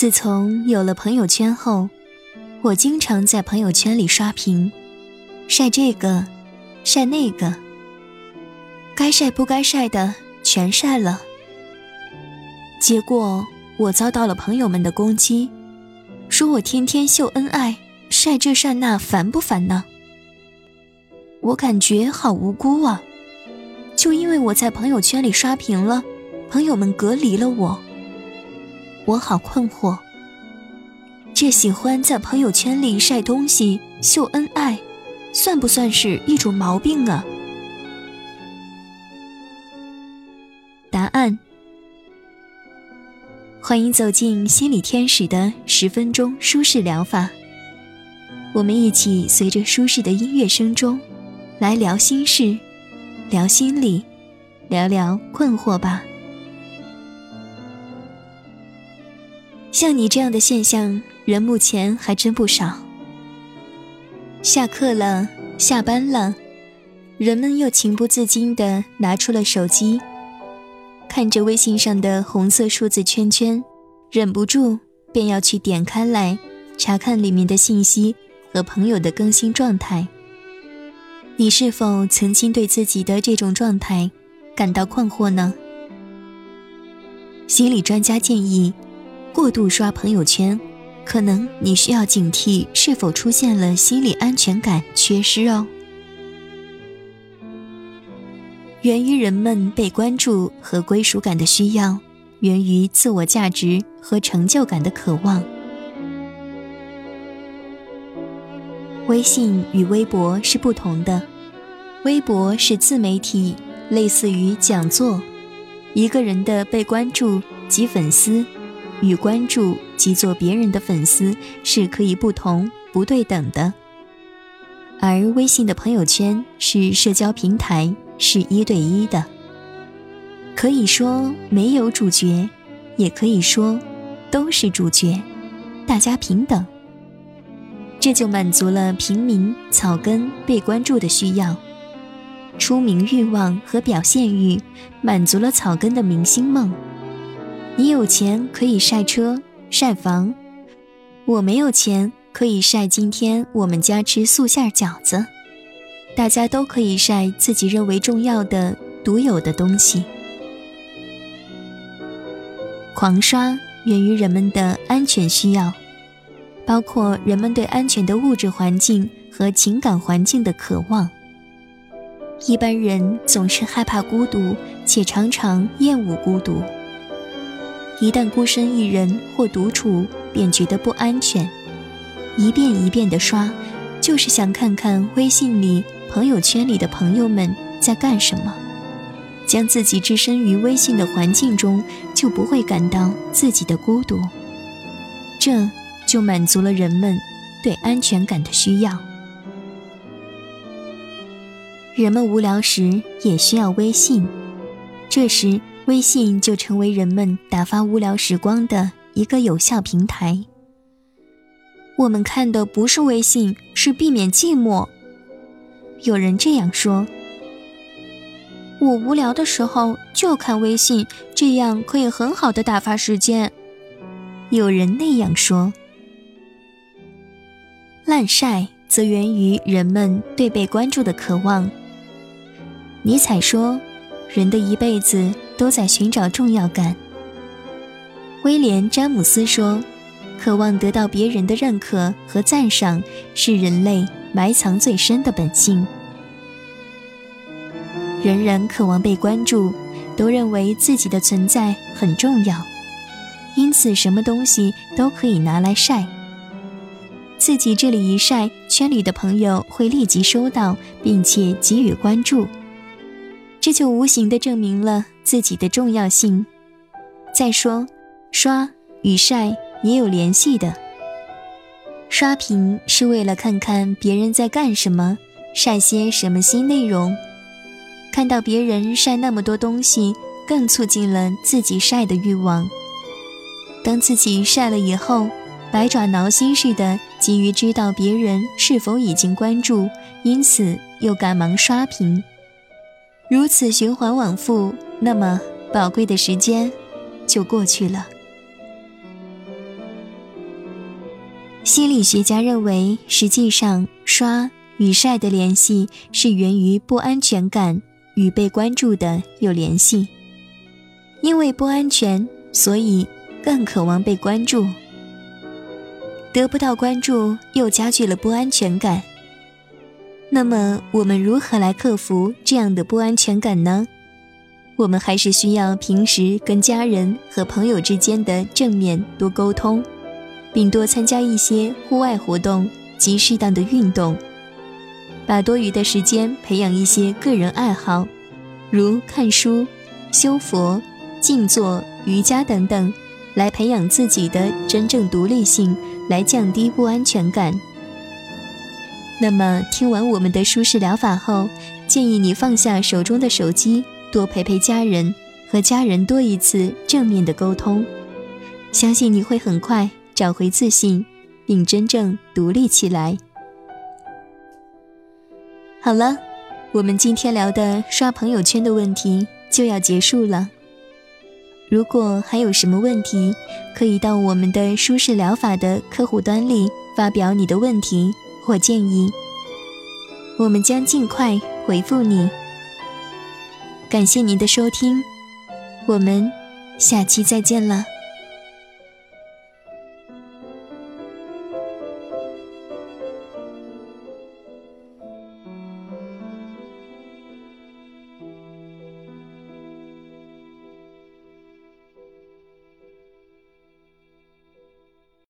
自从有了朋友圈后，我经常在朋友圈里刷屏，晒这个，晒那个，该晒不该晒的全晒了。结果我遭到了朋友们的攻击，说我天天秀恩爱，晒这晒那，烦不烦呢？我感觉好无辜啊！就因为我在朋友圈里刷屏了，朋友们隔离了我，我好困惑。这喜欢在朋友圈里晒东西、秀恩爱，算不算是一种毛病啊？答案：欢迎走进心理天使的十分钟舒适疗法。我们一起随着舒适的音乐声中。来聊心事，聊心理，聊聊困惑吧。像你这样的现象，人目前还真不少。下课了，下班了，人们又情不自禁地拿出了手机，看着微信上的红色数字圈圈，忍不住便要去点开来查看里面的信息和朋友的更新状态。你是否曾经对自己的这种状态感到困惑呢？心理专家建议，过度刷朋友圈，可能你需要警惕是否出现了心理安全感缺失哦。源于人们被关注和归属感的需要，源于自我价值和成就感的渴望。微信与微博是不同的，微博是自媒体，类似于讲座。一个人的被关注及粉丝，与关注及做别人的粉丝是可以不同、不对等的。而微信的朋友圈是社交平台，是一对一的，可以说没有主角，也可以说都是主角，大家平等。这就满足了平民草根被关注的需要，出名欲望和表现欲满足了草根的明星梦。你有钱可以晒车晒房，我没有钱可以晒今天我们家吃素馅饺子。大家都可以晒自己认为重要的、独有的东西。狂刷源于人们的安全需要。包括人们对安全的物质环境和情感环境的渴望。一般人总是害怕孤独，且常常厌恶孤独。一旦孤身一人或独处，便觉得不安全。一遍一遍的刷，就是想看看微信里、朋友圈里的朋友们在干什么，将自己置身于微信的环境中，就不会感到自己的孤独。这。就满足了人们对安全感的需要。人们无聊时也需要微信，这时微信就成为人们打发无聊时光的一个有效平台。我们看的不是微信，是避免寂寞。有人这样说：“我无聊的时候就看微信，这样可以很好的打发时间。”有人那样说。滥晒则源于人们对被关注的渴望。尼采说：“人的一辈子都在寻找重要感。”威廉·詹姆斯说：“渴望得到别人的认可和赞赏是人类埋藏最深的本性。”人人渴望被关注，都认为自己的存在很重要，因此什么东西都可以拿来晒。自己这里一晒，圈里的朋友会立即收到，并且给予关注，这就无形的证明了自己的重要性。再说，刷与晒也有联系的。刷屏是为了看看别人在干什么，晒些什么新内容。看到别人晒那么多东西，更促进了自己晒的欲望。当自己晒了以后，百爪挠心似的，急于知道别人是否已经关注，因此又赶忙刷屏。如此循环往复，那么宝贵的时间就过去了。心理学家认为，实际上刷与晒的联系是源于不安全感与被关注的有联系。因为不安全，所以更渴望被关注。得不到关注，又加剧了不安全感。那么，我们如何来克服这样的不安全感呢？我们还是需要平时跟家人和朋友之间的正面多沟通，并多参加一些户外活动及适当的运动，把多余的时间培养一些个人爱好，如看书、修佛、静坐、瑜伽等等，来培养自己的真正独立性，来降低不安全感。那么，听完我们的舒适疗法后，建议你放下手中的手机，多陪陪家人，和家人多一次正面的沟通。相信你会很快找回自信，并真正独立起来。好了，我们今天聊的刷朋友圈的问题就要结束了。如果还有什么问题，可以到我们的舒适疗法的客户端里发表你的问题。我建议，我们将尽快回复你。感谢您的收听，我们下期再见了。